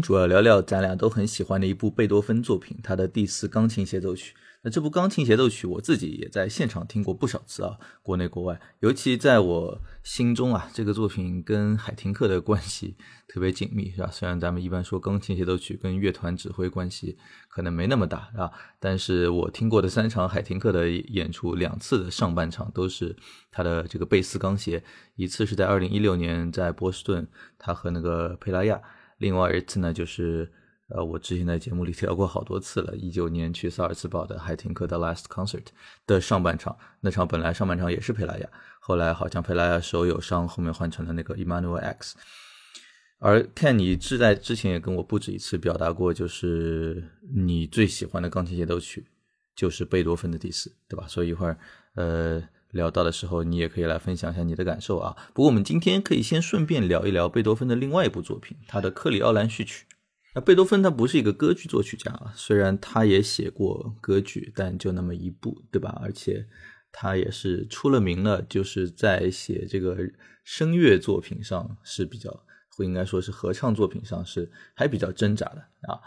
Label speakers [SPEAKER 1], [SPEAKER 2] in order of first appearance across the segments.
[SPEAKER 1] 主要聊聊咱俩都很喜欢的一部贝多芬作品，他的第四钢琴协奏曲。那这部钢琴协奏曲，我自己也在现场听过不少次啊，国内国外。尤其在我心中啊，这个作品跟海廷克的关系特别紧密，是吧？虽然咱们一般说钢琴协奏曲跟乐团指挥关系可能没那么大啊，但是我听过的三场海廷克的演出，两次的上半场都是他的这个贝斯钢协，一次是在二零一六年在波士顿，他和那个佩拉亚。另外一次呢，就是呃，我之前在节目里聊过好多次了，一九年去萨尔茨堡的海廷克的 Last Concert 的上半场，那场本来上半场也是佩拉亚，后来好像佩拉亚手有伤，后面换成了那个 Emmanuel X。而 Ken，你是在之前也跟我不止一次表达过，就是你最喜欢的钢琴协奏曲就是贝多芬的第四，对吧？所以一会儿呃。聊到的时候，你也可以来分享一下你的感受啊。不过我们今天可以先顺便聊一聊贝多芬的另外一部作品，他的《克里奥兰序曲》。那贝多芬他不是一个歌剧作曲家啊，虽然他也写过歌剧，但就那么一部，对吧？而且他也是出了名了，就是在写这个声乐作品上是比较，或应该说是合唱作品上是还比较挣扎的啊。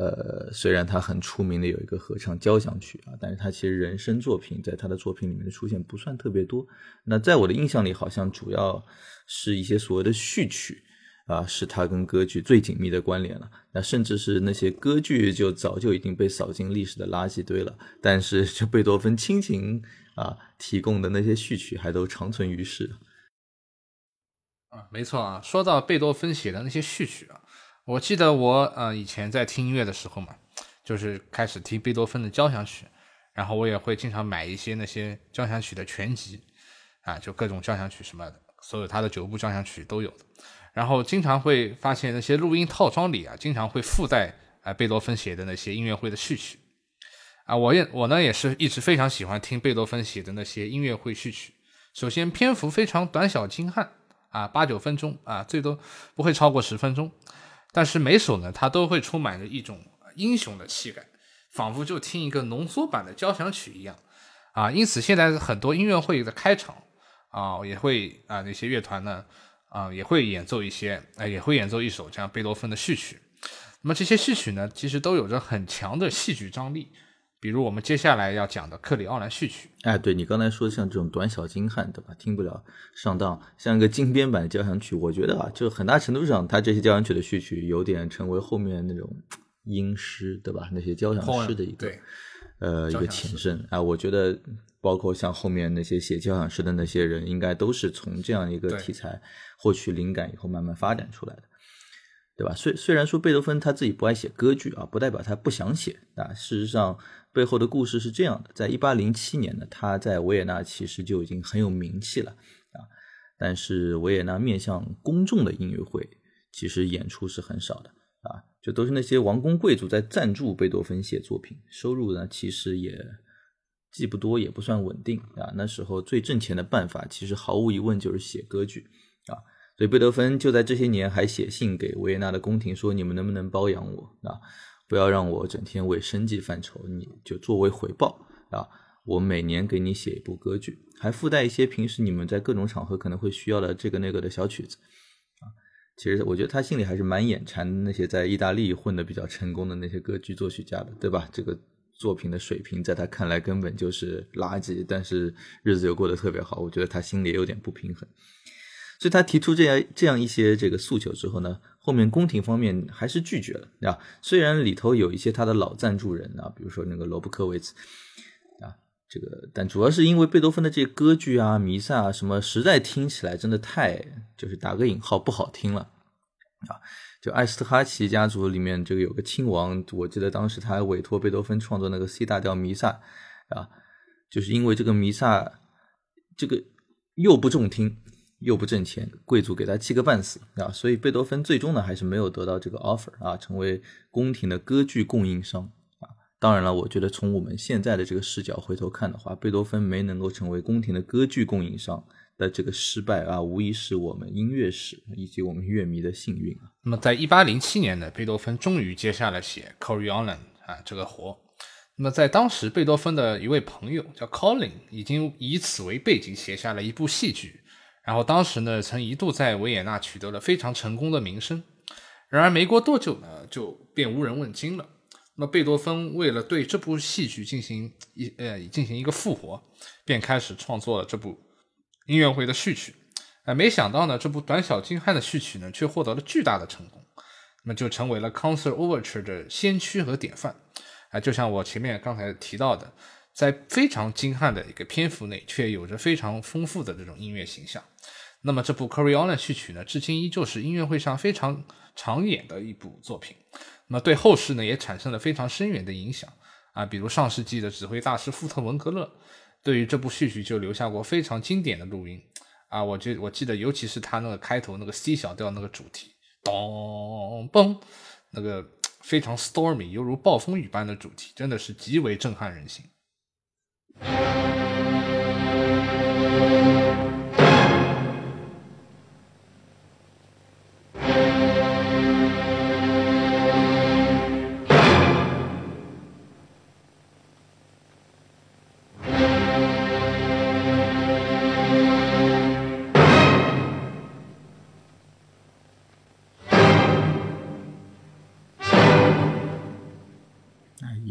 [SPEAKER 1] 呃，虽然他很出名的有一个合唱交响曲啊，但是他其实人声作品在他的作品里面的出现不算特别多。那在我的印象里，好像主要是一些所谓的序曲啊，是他跟歌剧最紧密的关联了。那甚至是那些歌剧就早就已经被扫进历史的垃圾堆了，但是就贝多芬亲情啊提供的那些序曲还都长存于世。
[SPEAKER 2] 啊，没错啊，说到贝多芬写的那些序曲啊。我记得我呃以前在听音乐的时候嘛，就是开始听贝多芬的交响曲，然后我也会经常买一些那些交响曲的全集，啊，就各种交响曲什么的，所有他的九部交响曲都有的。然后经常会发现那些录音套装里啊，经常会附带啊贝多芬写的那些音乐会的序曲，啊，我也我呢也是一直非常喜欢听贝多芬写的那些音乐会序曲。首先篇幅非常短小精悍，啊八九分钟啊，最多不会超过十分钟。但是每首呢，它都会充满着一种英雄的气概，仿佛就听一个浓缩版的交响曲一样，啊，因此现在很多音乐会的开场，啊，也会啊那些乐团呢，啊也会演奏一些，啊也会演奏一首这样贝多芬的序曲，那么这些序曲呢，其实都有着很强的戏剧张力。比如我们接下来要讲的克里奥兰序曲，
[SPEAKER 1] 哎，对你刚才说像这种短小精悍，对吧？听不了上当，像一个精编版的交响曲，我觉得啊，就很大程度上，它这些交响曲的序曲有点成为后面那种音诗，对吧？那些交响诗的一个呃一个前身啊。我觉得包括像后面那些写交响诗的那些人，应该都是从这样一个题材获取灵感以后慢慢发展出来的。对吧？虽虽然说贝多芬他自己不爱写歌剧啊，不代表他不想写啊。事实上，背后的故事是这样的：在一八零七年呢，他在维也纳其实就已经很有名气了啊。但是维也纳面向公众的音乐会，其实演出是很少的啊，就都是那些王公贵族在赞助贝多芬写作品，收入呢其实也既不多也不算稳定啊。那时候最挣钱的办法，其实毫无疑问就是写歌剧啊。所以贝多芬就在这些年还写信给维也纳的宫廷说：“你们能不能包养我啊？不要让我整天为生计犯愁，你就作为回报啊，我每年给你写一部歌剧，还附带一些平时你们在各种场合可能会需要的这个那个的小曲子啊。其实我觉得他心里还是蛮眼馋那些在意大利混的比较成功的那些歌剧作曲家的，对吧？这个作品的水平在他看来根本就是垃圾，但是日子又过得特别好，我觉得他心里也有点不平衡。”所以他提出这样这样一些这个诉求之后呢，后面宫廷方面还是拒绝了啊。虽然里头有一些他的老赞助人啊，比如说那个罗布科维茨啊，这个，但主要是因为贝多芬的这些歌剧啊、弥撒啊什么，实在听起来真的太就是打个引号不好听了啊。就艾斯特哈奇家族里面这个有个亲王，我记得当时他还委托贝多芬创作那个 C 大调弥撒啊，就是因为这个弥撒这个又不中听又不挣钱，贵族给他气个半死啊，所以贝多芬最终呢还是没有得到这个 offer 啊，成为宫廷的歌剧供应商啊。当然了，我觉得从我们现在的这个视角回头看的话，贝多芬没能够成为宫廷的歌剧供应商的这个失败啊，无疑是我们音乐史以及我们乐迷的幸运啊。
[SPEAKER 2] 那么，在一八零七年呢，贝多芬终于接下了写《Coriolan》啊这个活。那么，在当时，贝多芬的一位朋友叫 Colin，已经以此为背景写下了一部戏剧，然后当时呢，曾一度在维也纳取得了非常成功的名声。然而，没过多久呢，就便无人问津了。那贝多芬为了对这部戏剧进行一呃进行一个复活，便开始创作了这部音乐会的序曲。哎，没想到呢，这部短小精悍的序曲呢，却获得了巨大的成功，那么就成为了 concert overture 的先驱和典范。啊，就像我前面刚才提到的，在非常精悍的一个篇幅内，却有着非常丰富的这种音乐形象。那么这部 Coriolan 序曲呢，至今依旧是音乐会上非常常演的一部作品。那么对后世呢，也产生了非常深远的影响啊。比如上世纪的指挥大师富特文格勒，对于这部序曲就留下过非常经典的录音啊。我记我记得，尤其是他那个开头那个 C 小调那个主题，咚嘣，那个非常 stormy，犹如暴风雨般的主题，真的是极为震撼人心。Thank you.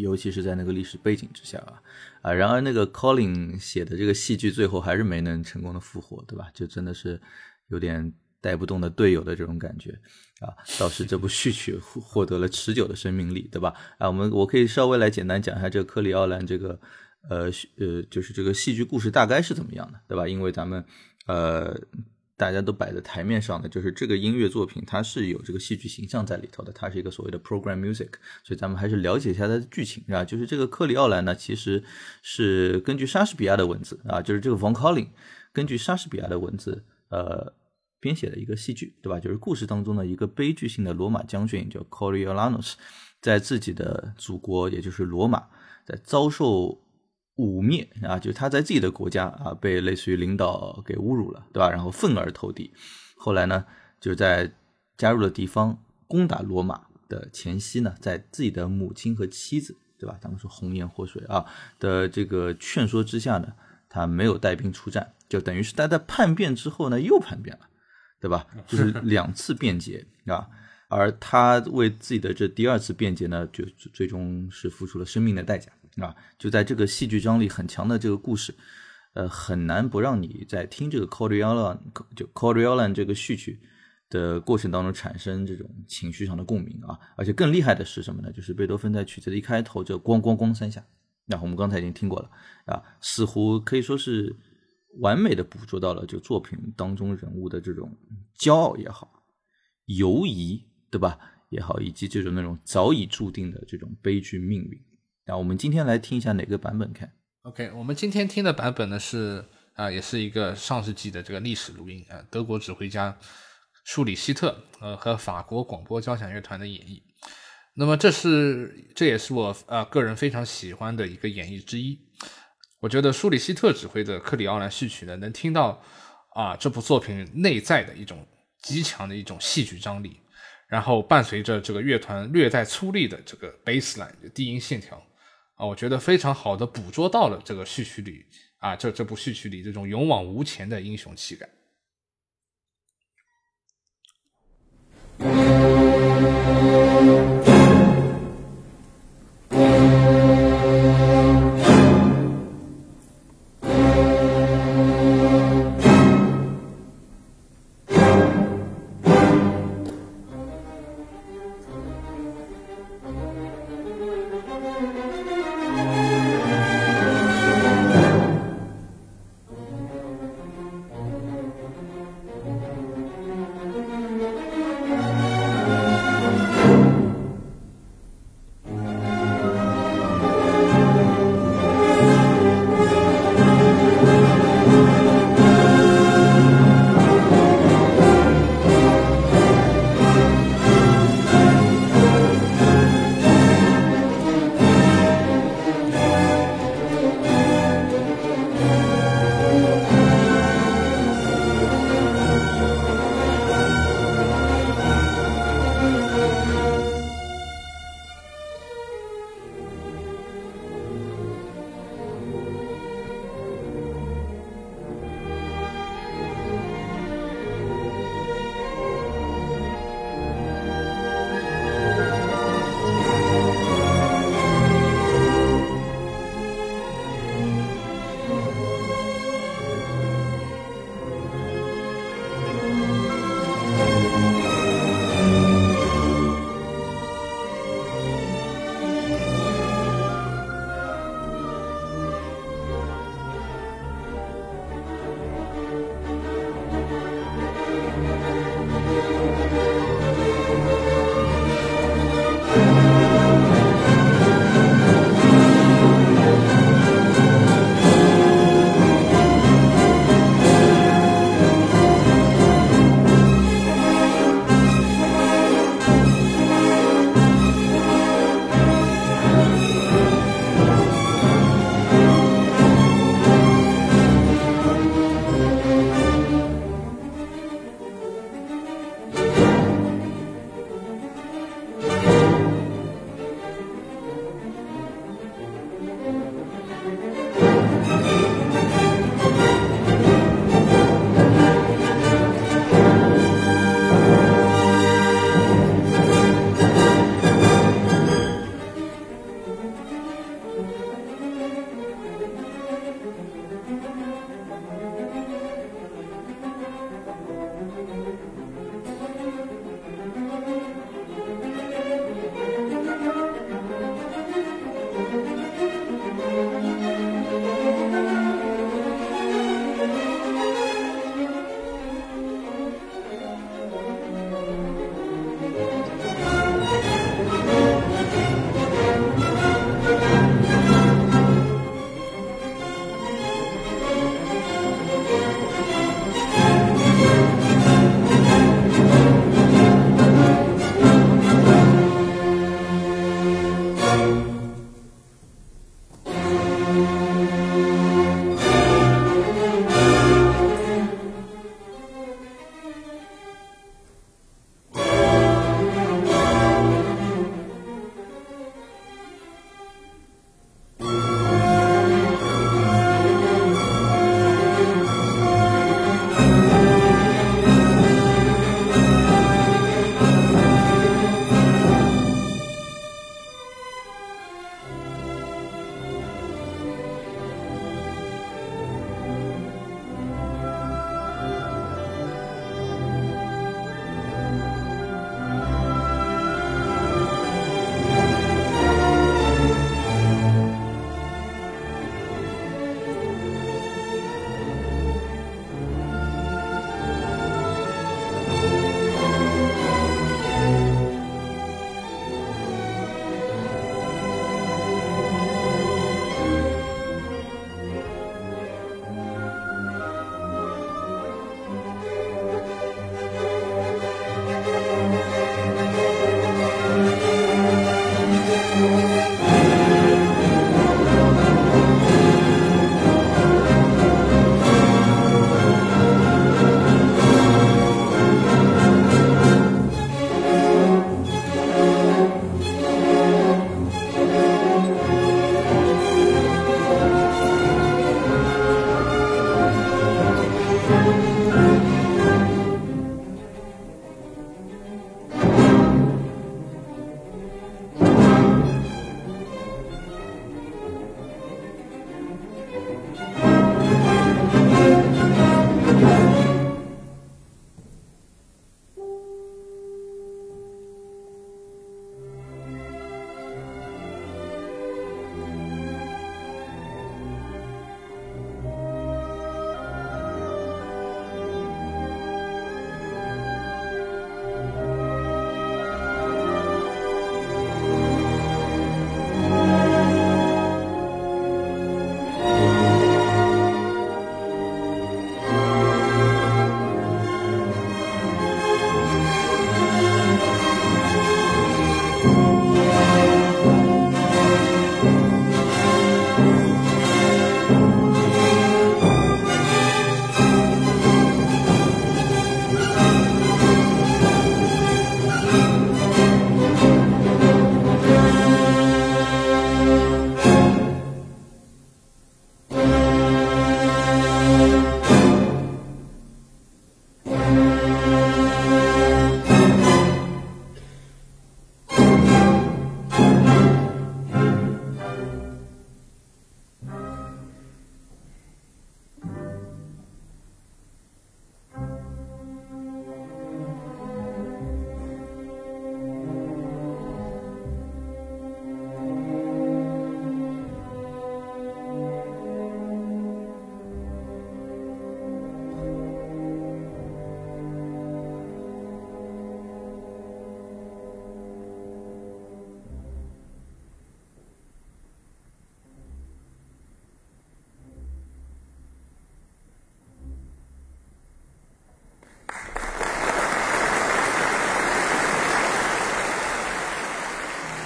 [SPEAKER 1] 尤其是在那个历史背景之下啊，啊，然而那个 Colin 写的这个戏剧最后还是没能成功的复活，对吧？就真的是有点带不动的队友的这种感觉啊。倒是这部序曲获得了持久的生命力，对吧？啊，我们我可以稍微来简单讲一下这个克里奥兰这个呃呃，就是这个戏剧故事大概是怎么样的，对吧？因为咱们呃。大家都摆在台面上的，就是这个音乐作品，它是有这个戏剧形象在里头的，它是一个所谓的 program music，所以咱们还是了解一下它的剧情，啊？就是这个克里奥兰呢，其实是根据莎士比亚的文字啊，就是这个 von Collin 根据莎士比亚的文字呃编写的一个戏剧，对吧？就是故事当中的一个悲剧性的罗马将军叫 Coriolanus，在自己的祖国，也就是罗马，在遭受。污蔑啊，就是他在自己的国家啊，被类似于领导给侮辱了，对吧？然后愤而投敌。后来呢，就在加入了敌方攻打罗马的前夕呢，在自己的母亲和妻子，对吧？咱们说红颜祸水啊的这个劝说之下呢，他没有带兵出战，就等于是他在叛变之后呢，又叛变了，对吧？就是 两次变节啊。而他为自己的这第二次辩解呢，就最终是付出了生命的代价。啊，就在这个戏剧张力很强的这个故事，呃，很难不让你在听这个 Coriolan 就 Coriolan 这个序曲的过程当中产生这种情绪上的共鸣啊。而且更厉害的是什么呢？就是贝多芬在曲子的一开头就咣咣咣三下，那我们刚才已经听过了啊，似乎可以说是完美的捕捉到了就作品当中人物的这种骄傲也好，犹疑对吧也好，以及这种那种早已注定的这种悲剧命运。那我们今天来听一下哪个版本？看
[SPEAKER 2] ，OK，我们今天听的版本呢是啊，也是一个上世纪的这个历史录音啊，德国指挥家舒里希特呃和法国广播交响乐团的演绎。那么这是这也是我啊个人非常喜欢的一个演绎之一。我觉得舒里希特指挥的克里奥兰序曲呢，能听到啊这部作品内在的一种极强的一种戏剧张力，然后伴随着这个乐团略带粗粝的这个 bass line 低音线条。啊，我觉得非常好的捕捉到了这个序曲里啊，这这部序曲里这种勇往无前的英雄气概。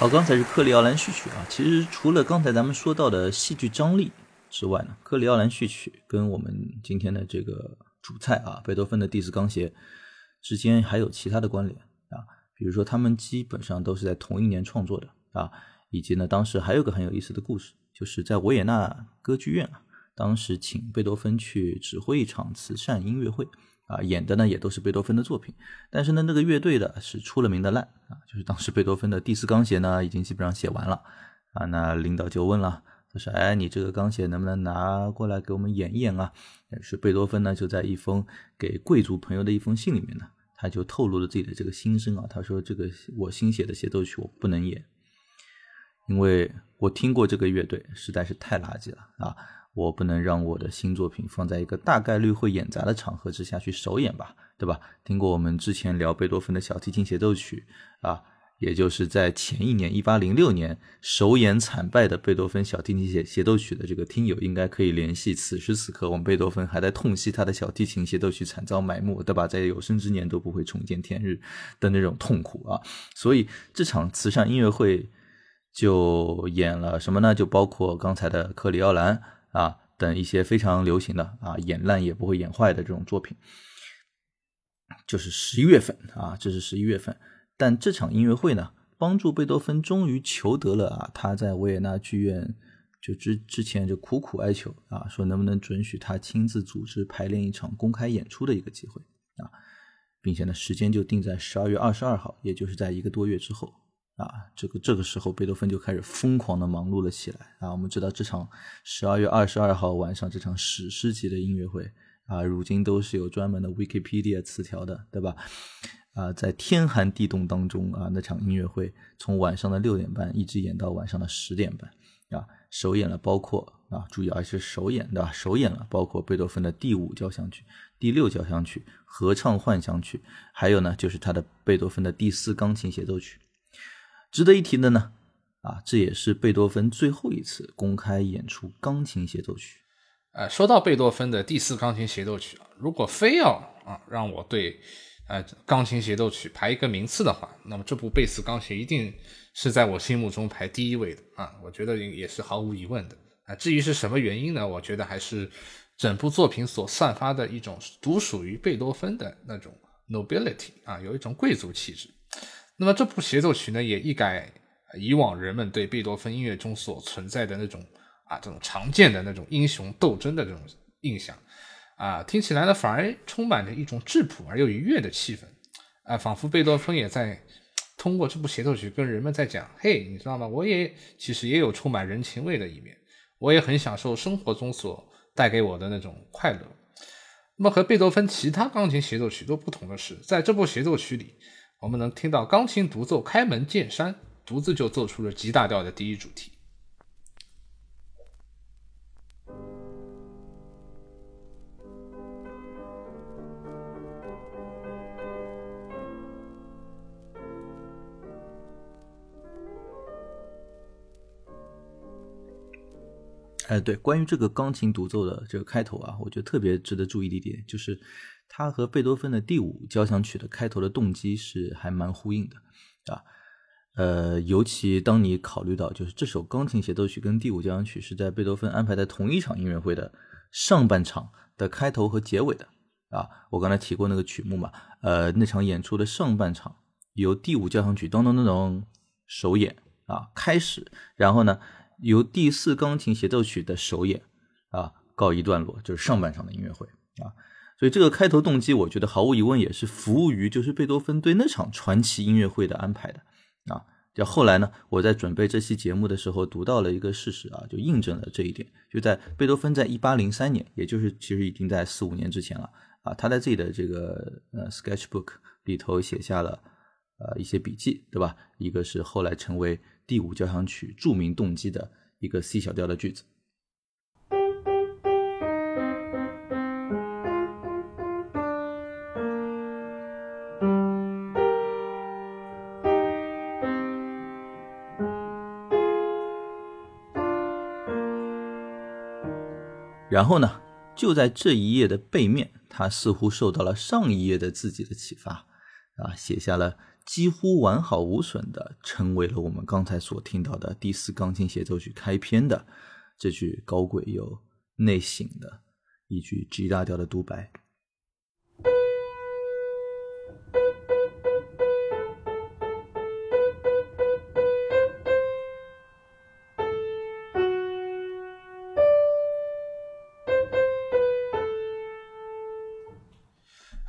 [SPEAKER 1] 好，刚才是克里奥兰序曲啊。其实除了刚才咱们说到的戏剧张力之外呢，克里奥兰序曲跟我们今天的这个主菜啊，贝多芬的第四钢协之间还有其他的关联啊。比如说，他们基本上都是在同一年创作的啊，以及呢，当时还有个很有意思的故事，就是在维也纳歌剧院啊，当时请贝多芬去指挥一场慈善音乐会。啊，演的呢也都是贝多芬的作品，但是呢，那个乐队的是出了名的烂啊，就是当时贝多芬的第四钢协呢已经基本上写完了啊，那领导就问了，他说：“哎，你这个钢协能不能拿过来给我们演一演啊？”是贝多芬呢就在一封给贵族朋友的一封信里面呢，他就透露了自己的这个心声啊，他说：“这个我新写的协奏曲我不能演，因为我听过这个乐队实在是太垃圾了啊。”我不能让我的新作品放在一个大概率会演砸的场合之下去首演吧，对吧？听过我们之前聊贝多芬的小提琴协奏曲啊，也就是在前一年一八零六年首演惨败的贝多芬小提琴协协奏曲的这个听友，应该可以联系此时此刻我们贝多芬还在痛惜他的小提琴协奏曲惨遭埋没，对吧？在有生之年都不会重见天日的那种痛苦啊！所以这场慈善音乐会就演了什么呢？就包括刚才的克里奥兰。啊，等一些非常流行的啊，演烂也不会演坏的这种作品，就是十一月份啊，这是十一月份。但这场音乐会呢，帮助贝多芬终于求得了啊，他在维也纳剧院就之之前就苦苦哀求啊，说能不能准许他亲自组织排练一场公开演出的一个机会啊，并且呢，时间就定在十二月二十二号，也就是在一个多月之后。啊，这个这个时候，贝多芬就开始疯狂的忙碌了起来啊！我们知道这场十二月二十二号晚上这场史诗级的音乐会啊，如今都是有专门的 Wikipedia 词条的，对吧？啊，在天寒地冻当中啊，那场音乐会从晚上的六点半一直演到晚上的十点半啊，首演了包括啊，注意啊，是首演对吧？首演了包括贝多芬的第五交响曲、第六交响曲、合唱幻想曲，还有呢，就是他的贝多芬的第四钢琴协奏曲。值得一提的呢，啊，这也是贝多芬最后一次公开演出钢琴协奏曲。
[SPEAKER 2] 呃，说到贝多芬的第四钢琴协奏曲，如果非要啊让我对呃钢琴协奏曲排一个名次的话，那么这部贝斯钢琴一定是在我心目中排第一位的啊，我觉得也是毫无疑问的啊。至于是什么原因呢？我觉得还是整部作品所散发的一种独属于贝多芬的那种 nobility 啊，有一种贵族气质。那么这部协奏曲呢，也一改以往人们对贝多芬音乐中所存在的那种啊这种常见的那种英雄斗争的这种印象，啊，听起来呢反而充满着一种质朴而又愉悦的气氛，啊，仿佛贝多芬也在通过这部协奏曲跟人们在讲，嘿，你知道吗？我也其实也有充满人情味的一面，我也很享受生活中所带给我的那种快乐。那么和贝多芬其他钢琴协奏曲都不同的是，在这部协奏曲里。我们能听到钢琴独奏开门见山，独自就奏出了 G 大调的第一主题。
[SPEAKER 1] 哎，对，关于这个钢琴独奏的这个开头啊，我觉得特别值得注意的一点就是。它和贝多芬的第五交响曲的开头的动机是还蛮呼应的，啊，呃，尤其当你考虑到就是这首钢琴协奏曲跟第五交响曲是在贝多芬安排在同一场音乐会的上半场的开头和结尾的，啊，我刚才提过那个曲目嘛，呃，那场演出的上半场由第五交响曲咚咚咚咚首演啊开始，然后呢由第四钢琴协奏曲的首演啊告一段落，就是上半场的音乐会啊。所以这个开头动机，我觉得毫无疑问也是服务于就是贝多芬对那场传奇音乐会的安排的啊。就后来呢，我在准备这期节目的时候，读到了一个事实啊，就印证了这一点。就在贝多芬在一八零三年，也就是其实已经在四五年之前了啊，他在自己的这个呃 sketchbook 里头写下了呃一些笔记，对吧？一个是后来成为第五交响曲著名动机的一个 C 小调的句子。然后呢，就在这一页的背面，他似乎受到了上一页的自己的启发，啊，写下了几乎完好无损的成为了我们刚才所听到的第四钢琴协奏曲开篇的这句高贵又内省的一句 G 大调的独白。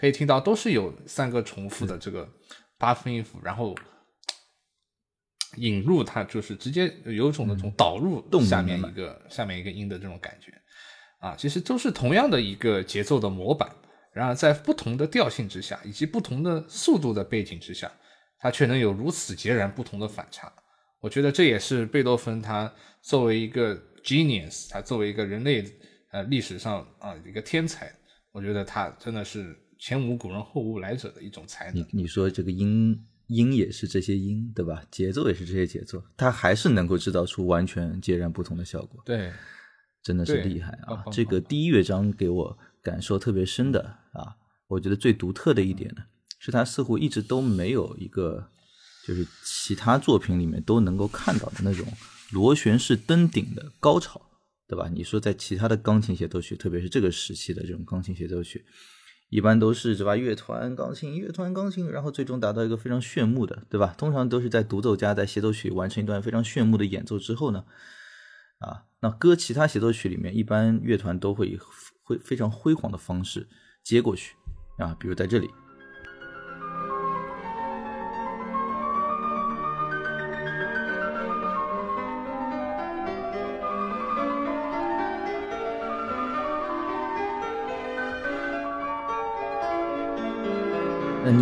[SPEAKER 2] 可以听到都是有三个重复的这个八分音符，然后引入它就是直接有种那种导入下面一个下面一个音的这种感觉啊，其实都是同样的一个节奏的模板，然而在不同的调性之下以及不同的速度的背景之下，它却能有如此截然不同的反差。我觉得这也是贝多芬他作为一个 genius，他作为一个人类呃历史上啊一个天才，我觉得他真的是。前无古人后无来者的一种才能。
[SPEAKER 1] 你你说这个音音也是这些音，对吧？节奏也是这些节奏，它还是能够制造出完全截然不同的效果。
[SPEAKER 2] 对，
[SPEAKER 1] 真的是厉害啊！这个第一乐章给我感受特别深的啊，我觉得最独特的一点呢，是它似乎一直都没有一个，就是其他作品里面都能够看到的那种螺旋式登顶的高潮，对吧？你说在其他的钢琴协奏曲，特别是这个时期的这种钢琴协奏曲。一般都是，对吧？乐团钢琴，乐团钢琴，然后最终达到一个非常炫目的，对吧？通常都是在独奏家在协奏曲完成一段非常炫目的演奏之后呢，啊，那歌其他协奏曲里面，一般乐团都会以会非常辉煌的方式接过去，啊，比如在这里。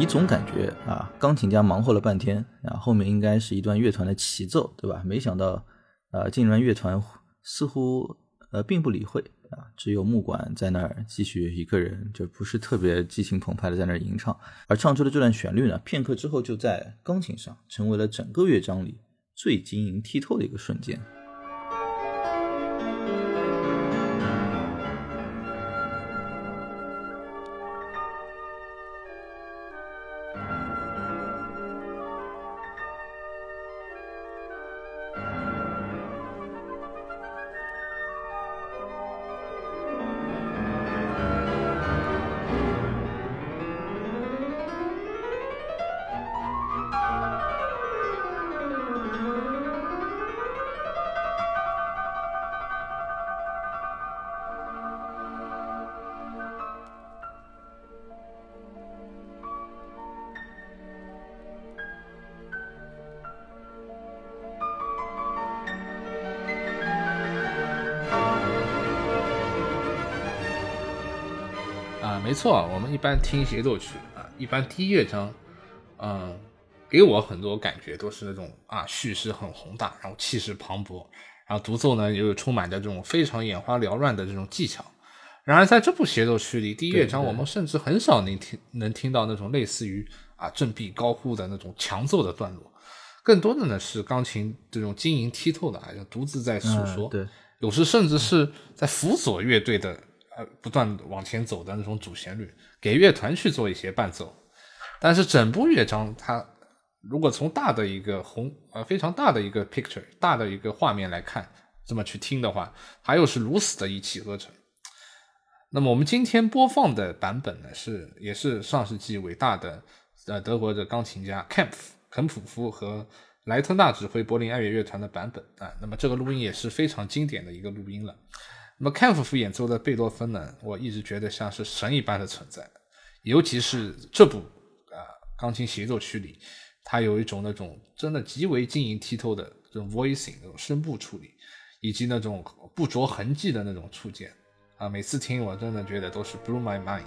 [SPEAKER 1] 总感觉啊，钢琴家忙活了半天啊，后面应该是一段乐团的齐奏，对吧？没想到，啊，竟然乐团似乎呃并不理会啊，只有木管在那儿继续一个人，就不是特别激情澎湃的在那儿吟唱，而唱出的这段旋律呢，片刻之后就在钢琴上成为了整个乐章里最晶莹剔透的一个瞬间。
[SPEAKER 2] 错，我们一般听协奏曲啊，一般第一乐章，嗯，给我很多感觉都是那种啊，叙事很宏大，然后气势磅礴，然后独奏呢又充满着这种非常眼花缭乱的这种技巧。然而在这部协奏曲里，第一乐章我们甚至很少能听能听到那种类似于啊振臂高呼的那种强奏的段落，更多的呢是钢琴这种晶莹剔透的，好像独自在诉说。
[SPEAKER 1] 对，
[SPEAKER 2] 有时甚至是在辅佐乐队的。呃，不断往前走的那种主旋律，给乐团去做一些伴奏，但是整部乐章，它如果从大的一个宏呃非常大的一个 picture 大的一个画面来看，这么去听的话，它又是如此的一气呵成。那么我们今天播放的版本呢，是也是上世纪伟大的呃德国的钢琴家 Kempf 肯普夫和莱特纳指挥柏林爱乐乐团的版本啊。那么这个录音也是非常经典的一个录音了。那么坎普夫演奏的贝多芬呢？我一直觉得像是神一般的存在，尤其是这部啊钢琴协奏曲里，它有一种那种真的极为晶莹剔透的这种 voicing 那种声部处理，以及那种不着痕迹的那种触键啊，每次听我真的觉得都是 blew my mind。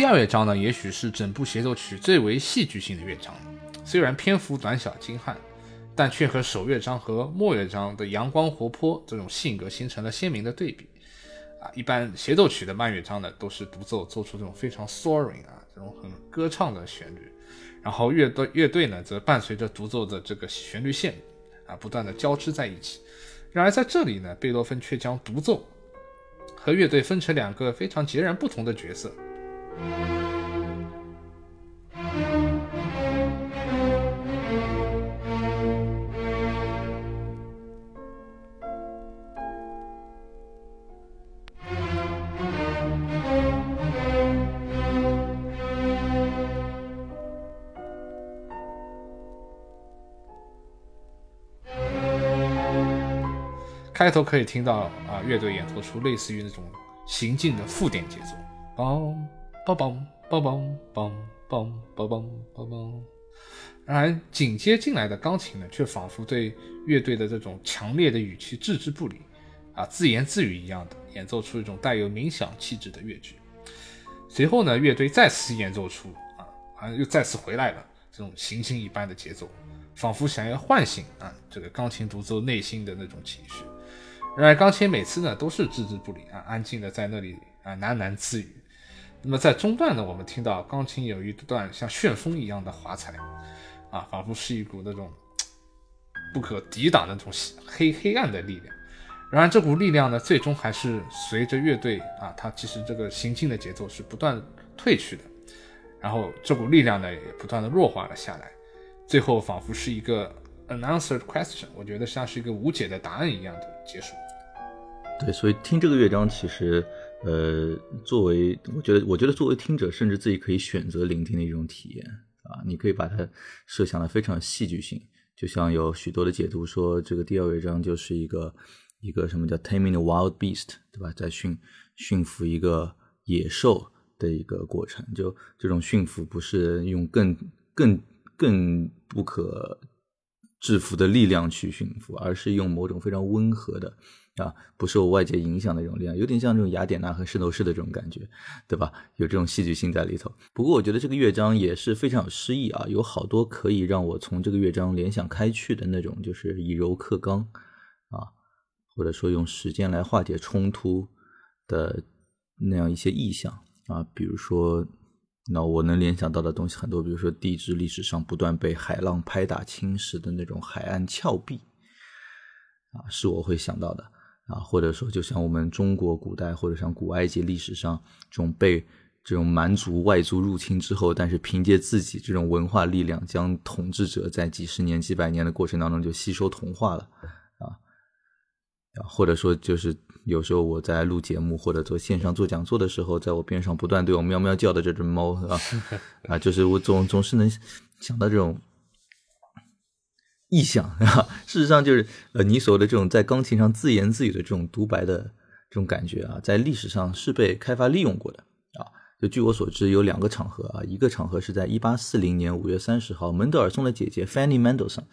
[SPEAKER 2] 第二乐章呢，也许是整部协奏曲最为戏剧性的乐章。虽然篇幅短小精悍，但却和首乐章和末乐章的阳光活泼这种性格形成了鲜明的对比。啊，一般协奏曲的慢乐章呢，都是独奏做出这种非常 soaring 啊，这种很歌唱的旋律，然后乐队乐队呢，则伴随着独奏的这个旋律线啊，不断的交织在一起。然而在这里呢，贝多芬却将独奏和乐队分成两个非常截然不同的角色。开头可以听到啊，乐队演奏出类似于那种行进的附点节奏，哦。梆梆梆梆梆梆梆梆梆梆。然而紧接进来的钢琴呢，却仿佛对乐队的这种强烈的语气置之不理，啊，自言自语一样的演奏出一种带有冥想气质的乐句。随后呢，乐队再次演奏出啊，好像又再次回来了这种行星一般的节奏，仿佛想要唤醒啊这个钢琴独奏内心的那种情绪。然而，钢琴每次呢都是置之不理啊，安静的在那里啊喃喃自语。那么在中段呢，我们听到钢琴有一段像旋风一样的华彩，啊，仿佛是一股那种不可抵挡的那种黑黑暗的力量。然而，这股力量呢，最终还是随着乐队啊，它其实这个行进的节奏是不断退去的。然后，这股力量呢，也不断的弱化了下来，最后仿佛是一个。Unanswered question，我觉得像是一个无解的答案一样的结束。
[SPEAKER 1] 对，所以听这个乐章，其实，呃，作为我觉得，我觉得作为听者，甚至自己可以选择聆听的一种体验啊。你可以把它设想的非常戏剧性，就像有许多的解读说，这个第二乐章就是一个一个什么叫 taming the wild beast，对吧？在驯驯服一个野兽的一个过程。就这种驯服，不是用更更更不可。制服的力量去驯服，而是用某种非常温和的啊，不受外界影响的这种力量，有点像这种雅典娜和圣斗士的这种感觉，对吧？有这种戏剧性在里头。不过我觉得这个乐章也是非常有诗意啊，有好多可以让我从这个乐章联想开去的那种，就是以柔克刚啊，或者说用时间来化解冲突的那样一些意象啊，比如说。那我能联想到的东西很多，比如说地质历史上不断被海浪拍打侵蚀的那种海岸峭壁，啊，是我会想到的啊，或者说就像我们中国古代或者像古埃及历史上这种被这种蛮族外族入侵之后，但是凭借自己这种文化力量，将统治者在几十年、几百年的过程当中就吸收同化了啊，或者说就是。有时候我在录节目或者做线上做讲座的时候，在我边上不断对我喵喵叫的这只猫啊 啊，就是我总总是能想到这种意象 啊。事实上，就是呃，你所谓的这种在钢琴上自言自语的这种独白的这种感觉啊，在历史上是被开发利用过的啊。就据我所知，有两个场合啊，一个场合是在一八四零年五月三十号，门德尔松的姐姐 Fanny Mendelssohn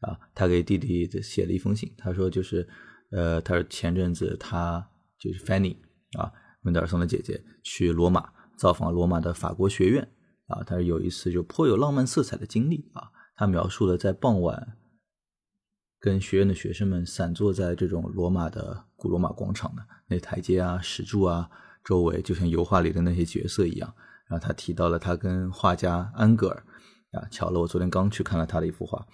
[SPEAKER 1] 啊，她给弟弟写了一封信，她说就是。呃，他说前阵子他就是 Fanny 啊，门德尔松的姐姐去罗马造访罗马的法国学院啊，他有一次就颇有浪漫色彩的经历啊，他描述了在傍晚跟学院的学生们散坐在这种罗马的古罗马广场的那台阶啊、石柱啊周围，就像油画里的那些角色一样。然后他提到了他跟画家安格尔啊，巧了，我昨天刚去看了他的一幅画，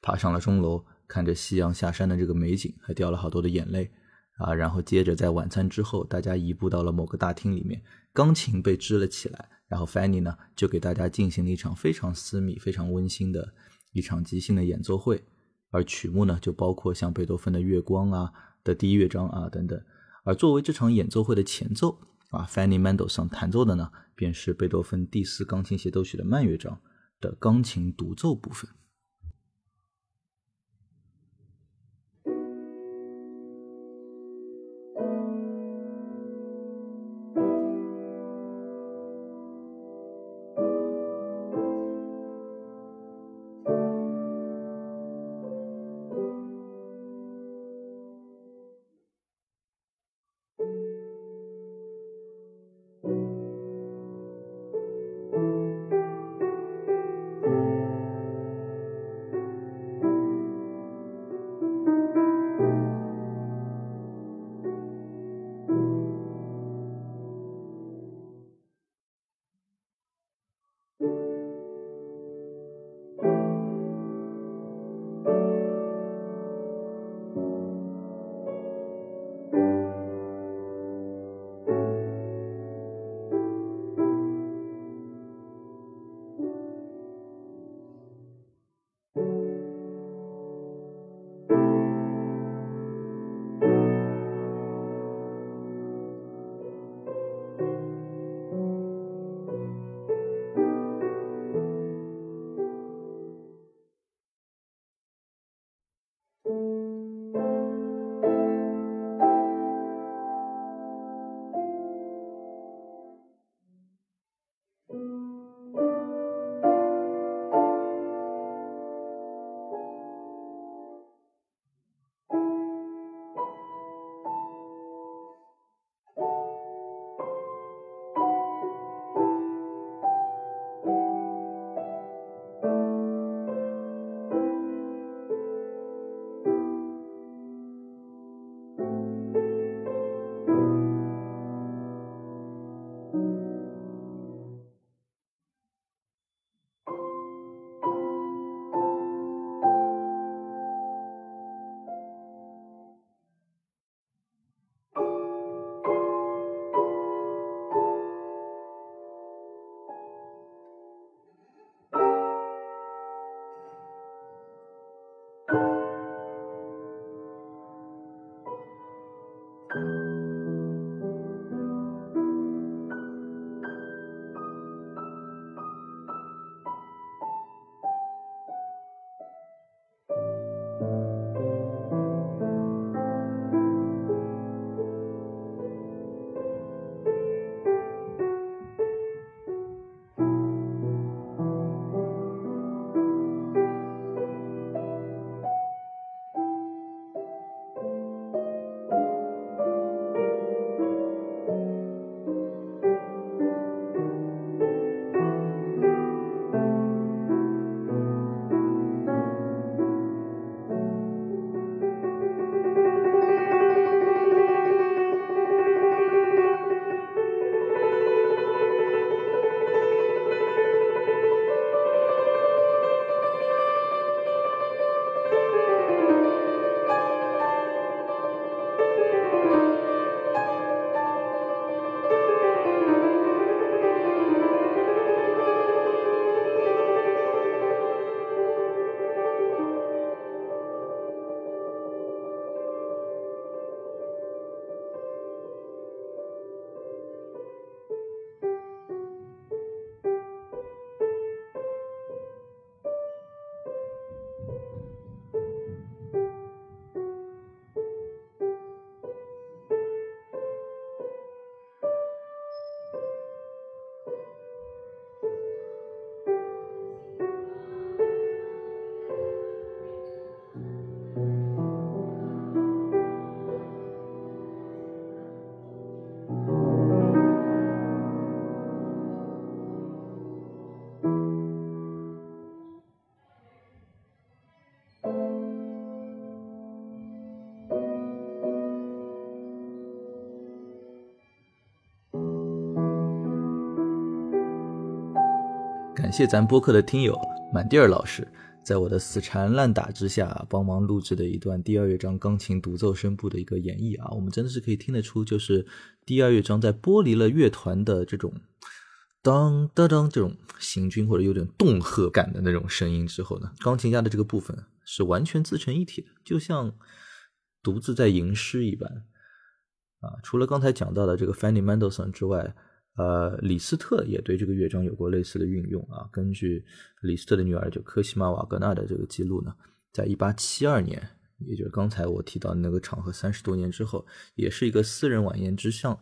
[SPEAKER 1] 爬上了钟楼。看着夕阳下山的这个美景，还掉了好多的眼泪啊！然后接着在晚餐之后，大家移步到了某个大厅里面，钢琴被支了起来，然后 Fanny 呢就给大家进行了一场非常私密、非常温馨的一场即兴的演奏会，而曲目呢就包括像贝多芬的《月光》啊的第一乐章啊等等。而作为这场演奏会的前奏啊，Fanny Mendelssohn 弹奏的呢便是贝多芬第四钢琴协奏曲的慢乐章的钢琴独奏部分。感谢咱播客的听友满地儿老师，在我的死缠烂打之下，帮忙录制的一段第二乐章钢琴独奏声部的一个演绎啊，我们真的是可以听得出，就是第二乐章在剥离了乐团的这种当当当这种行军或者有点恫吓感的那种声音之后呢，钢琴家的这个部分是完全自成一体的，就像独自在吟诗一般啊。除了刚才讲到的这个 Fanny Mendelssohn 之外，呃，李斯特也对这个乐章有过类似的运用啊。根据李斯特的女儿就科西玛瓦格纳的这个记录呢，在一八七二年，也就是刚才我提到的那个场合三十多年之后，也是一个私人晚宴之上，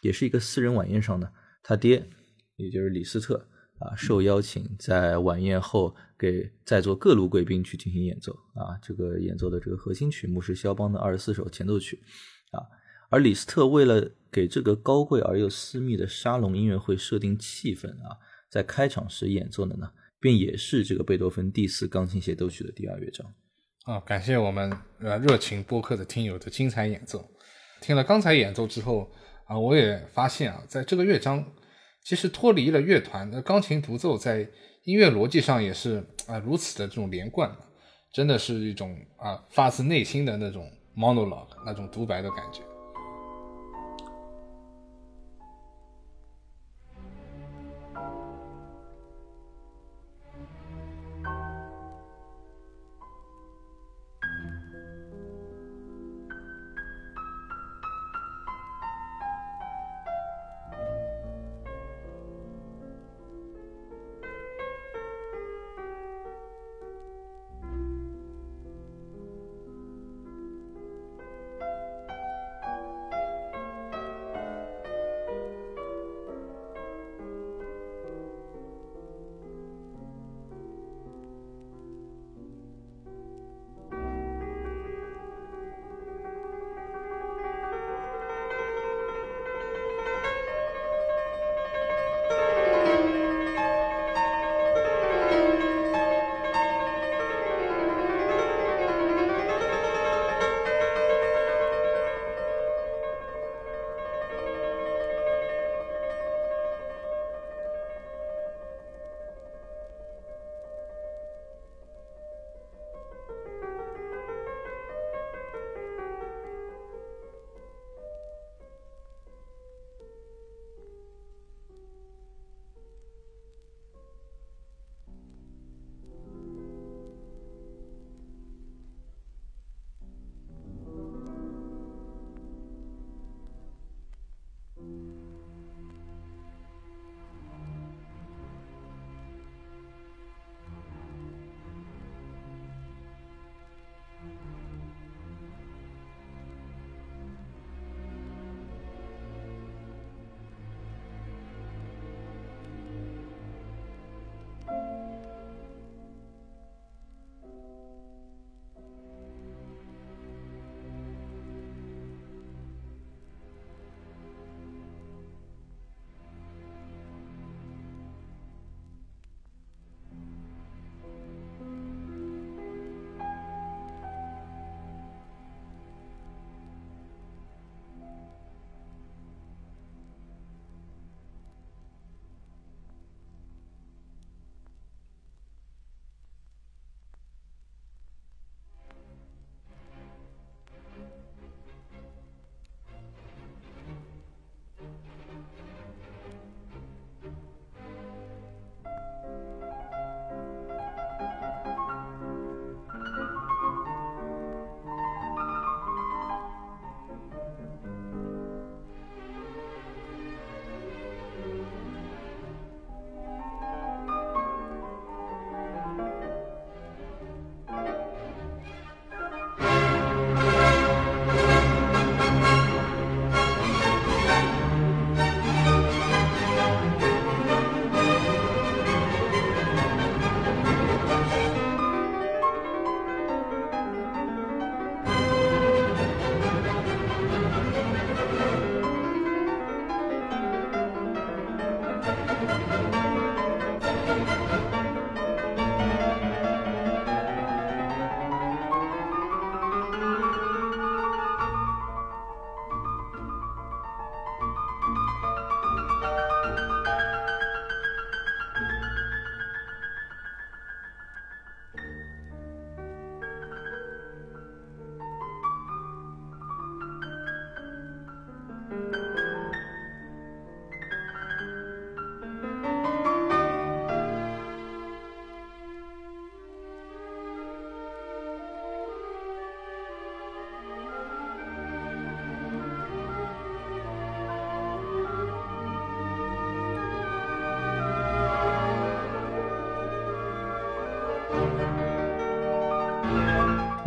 [SPEAKER 1] 也是一个私人晚宴上呢，他爹也就是李斯特啊，受邀请在晚宴后给在座各路贵宾去进行演奏啊。这个演奏的这个核心曲目是肖邦的二十四首前奏曲啊。而李斯特为了给这个高贵而又私密的沙龙音乐会设定气氛啊，在开场时演奏的呢，便也是这个贝多芬第四钢琴协奏曲的第二乐章。
[SPEAKER 2] 啊，感谢我们呃热情播客的听友的精彩演奏。听了刚才演奏之后啊，我也发现啊，在这个乐章其实脱离了乐团的钢琴独奏，在音乐逻辑上也是啊如此的这种连贯，真的是一种啊发自内心的那种 monologue 那种独白的感觉。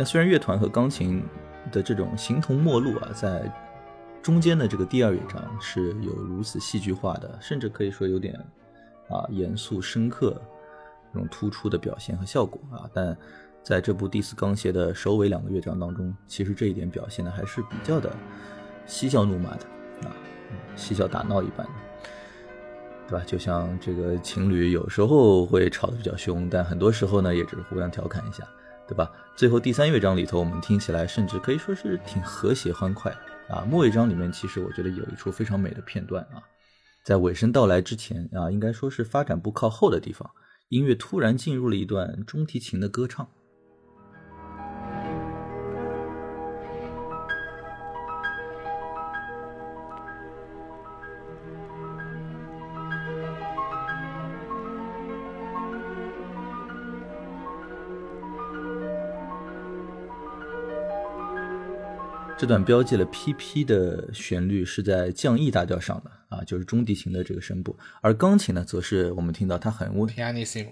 [SPEAKER 1] 虽然乐团和钢琴的这种形同陌路啊，在中间的这个第二乐章是有如此戏剧化的，甚至可以说有点啊严肃深刻这种突出的表现和效果啊，但在这部第四钢协的首尾两个乐章当中，其实这一点表现的还是比较的嬉笑怒骂的啊，嬉笑打闹一般的。对吧？就像这个情侣有时候会吵得比较凶，但很多时候呢，也只是互相调侃一下，对吧？最后第三乐章里头，我们听起来甚至可以说是挺和谐欢快啊。末乐章里面，其实我觉得有一处非常美的片段啊，在尾声到来之前啊，应该说是发展部靠后的地方，音乐突然进入了一段中提琴的歌唱。这段标记了 P.P 的旋律是在降 E 大调上的啊，就是中提琴的这个声部，而钢琴呢，则是我们听到它很温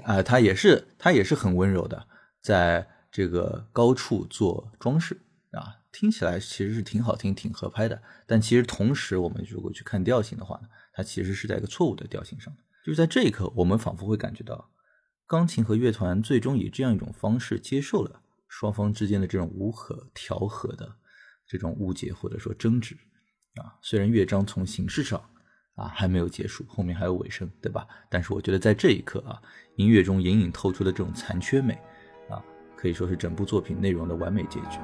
[SPEAKER 1] 啊，它也是它也是很温柔的，在这个高处做装饰啊，听起来其实是挺好听、挺合拍的。但其实同时，我们如果去看调性的话呢，它其实是在一个错误的调性上的。就是在这一刻，我们仿佛会感觉到，钢琴和乐团最终以这样一种方式接受了双方之间的这种无可调和的。这种误解或者说争执，啊，虽然乐章从形式上啊还没有结束，后面还有尾声，对吧？但是我觉得在这一刻啊，音乐中隐隐透出的这种残缺美，啊，可以说是整部作品内容的完美结局。